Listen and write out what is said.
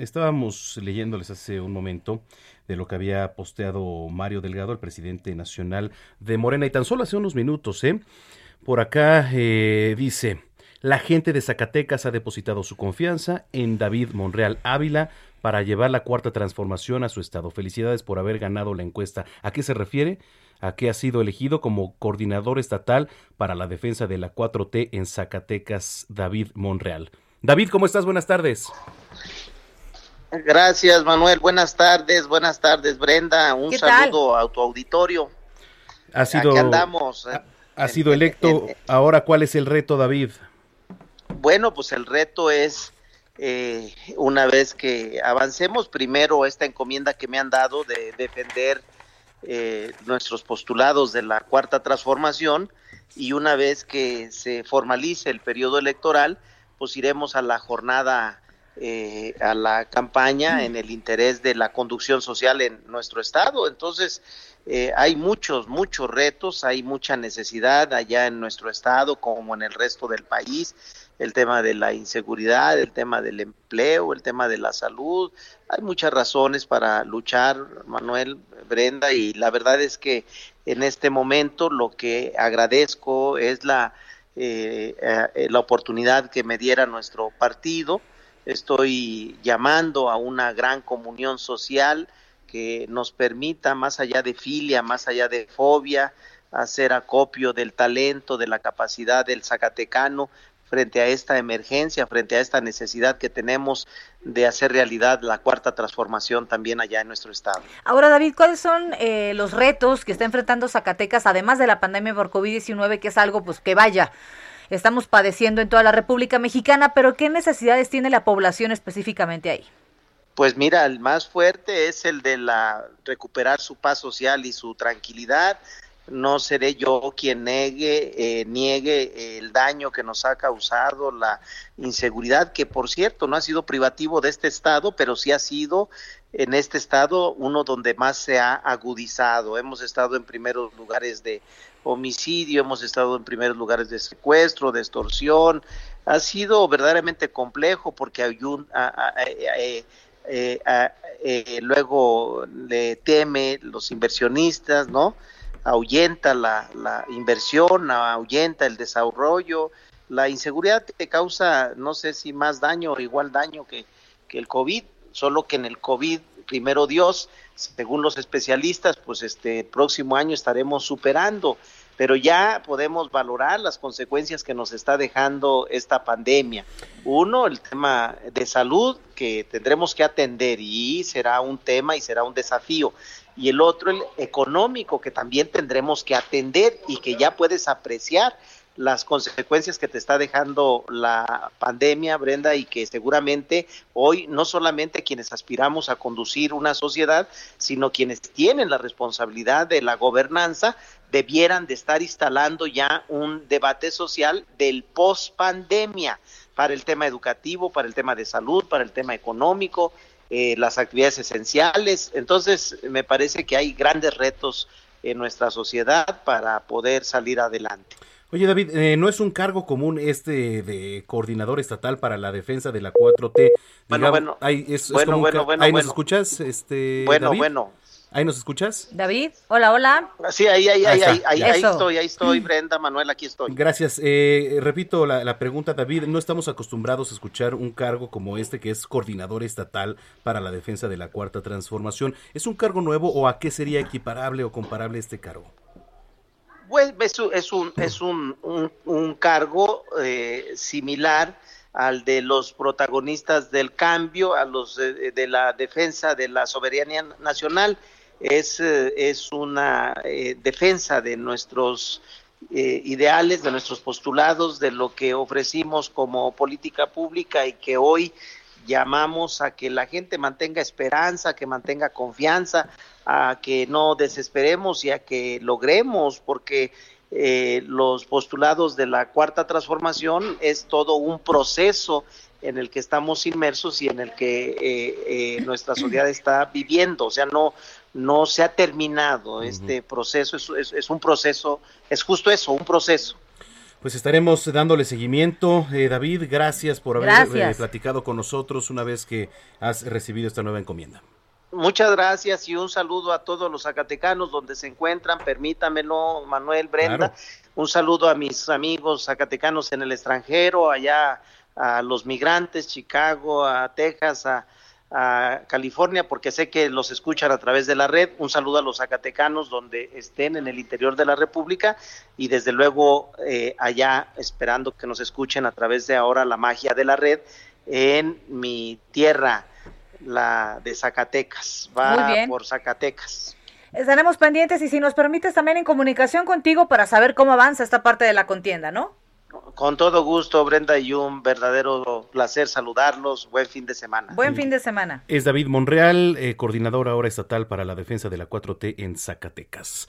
Estábamos leyéndoles hace un momento de lo que había posteado Mario Delgado, el presidente nacional de Morena, y tan solo hace unos minutos, ¿eh? Por acá eh, dice, la gente de Zacatecas ha depositado su confianza en David Monreal Ávila para llevar la cuarta transformación a su estado. Felicidades por haber ganado la encuesta. ¿A qué se refiere? a que ha sido elegido como coordinador estatal para la defensa de la 4T en Zacatecas, David Monreal. David, ¿cómo estás? Buenas tardes. Gracias, Manuel. Buenas tardes, buenas tardes, Brenda. Un saludo a tu auditorio. Ha sido, andamos. Ha, sido electo. Ahora, ¿cuál es el reto, David? Bueno, pues el reto es, eh, una vez que avancemos, primero esta encomienda que me han dado de defender eh, nuestros postulados de la cuarta transformación y una vez que se formalice el periodo electoral, pues iremos a la jornada eh, a la campaña en el interés de la conducción social en nuestro estado. Entonces, eh, hay muchos, muchos retos, hay mucha necesidad allá en nuestro estado como en el resto del país. El tema de la inseguridad, el tema del empleo, el tema de la salud. Hay muchas razones para luchar, Manuel, Brenda, y la verdad es que en este momento lo que agradezco es la, eh, la oportunidad que me diera nuestro partido Estoy llamando a una gran comunión social que nos permita, más allá de filia, más allá de fobia, hacer acopio del talento, de la capacidad del Zacatecano frente a esta emergencia, frente a esta necesidad que tenemos de hacer realidad la cuarta transformación también allá en nuestro estado. Ahora, David, ¿cuáles son eh, los retos que está enfrentando Zacatecas, además de la pandemia por COVID-19, que es algo pues que vaya estamos padeciendo en toda la República Mexicana, pero ¿qué necesidades tiene la población específicamente ahí? Pues mira, el más fuerte es el de la recuperar su paz social y su tranquilidad. No seré yo quien negue, eh, niegue el daño que nos ha causado la inseguridad, que por cierto no ha sido privativo de este estado, pero sí ha sido en este estado uno donde más se ha agudizado. Hemos estado en primeros lugares de homicidio, hemos estado en primeros lugares de secuestro, de extorsión. Ha sido verdaderamente complejo porque hay un, eh, eh, luego le teme los inversionistas, ¿no? Ahuyenta la, la inversión, ahuyenta el desarrollo. La inseguridad te causa, no sé si más daño o igual daño que, que el COVID, solo que en el COVID, primero Dios, según los especialistas, pues este próximo año estaremos superando, pero ya podemos valorar las consecuencias que nos está dejando esta pandemia. Uno, el tema de salud que tendremos que atender y será un tema y será un desafío. Y el otro, el económico, que también tendremos que atender y que ya puedes apreciar las consecuencias que te está dejando la pandemia, Brenda, y que seguramente hoy no solamente quienes aspiramos a conducir una sociedad, sino quienes tienen la responsabilidad de la gobernanza, debieran de estar instalando ya un debate social del post pandemia para el tema educativo, para el tema de salud, para el tema económico, eh, las actividades esenciales. Entonces, me parece que hay grandes retos en nuestra sociedad para poder salir adelante. Oye David, eh, ¿no es un cargo común este de coordinador estatal para la defensa de la 4T? bueno, bueno, ahí bueno, bueno, bueno, ¿Ahí nos escuchas? Este, bueno, bueno. ¿Ahí nos escuchas? David, hola, hola. Sí, ahí, ahí, ahí, ahí, ahí, ahí, estoy, ahí estoy, Brenda, Manuel, aquí estoy. Gracias. Eh, repito la, la, pregunta, David, no estamos acostumbrados a escuchar un cargo como este que es coordinador estatal para la defensa de la cuarta transformación. ¿Es un cargo nuevo o a qué sería equiparable o comparable este cargo? Pues es un, es un, un, cargo eh, similar al de los protagonistas del cambio, a los de, la defensa de la soberanía nacional. Es, eh, es una eh, defensa de nuestros eh, ideales, de nuestros postulados, de lo que ofrecimos como política pública y que hoy llamamos a que la gente mantenga esperanza, que mantenga confianza, a que no desesperemos y a que logremos, porque eh, los postulados de la cuarta transformación es todo un proceso en el que estamos inmersos y en el que eh, eh, nuestra sociedad está viviendo. O sea, no, no se ha terminado este proceso, es, es, un proceso, es justo eso, un proceso. Pues estaremos dándole seguimiento. Eh, David, gracias por haber platicado con nosotros una vez que has recibido esta nueva encomienda. Muchas gracias y un saludo a todos los zacatecanos donde se encuentran. Permítamelo, Manuel, Brenda. Un saludo a mis amigos zacatecanos en el extranjero, allá a los migrantes, Chicago, a Texas, a, California, porque sé que los escuchan a través de la red. Un saludo a los zacatecanos donde estén en el interior de la República y desde luego eh, allá esperando que nos escuchen a través de ahora la magia de la red en mi tierra, la de Zacatecas. Va por Zacatecas. Estaremos pendientes y si nos permites también en comunicación contigo para saber cómo avanza esta parte de la contienda, ¿no? Con todo gusto, Brenda, y un verdadero placer saludarlos. Buen fin de semana. Buen fin de semana. Es David Monreal, eh, coordinador ahora estatal para la defensa de la 4T en Zacatecas.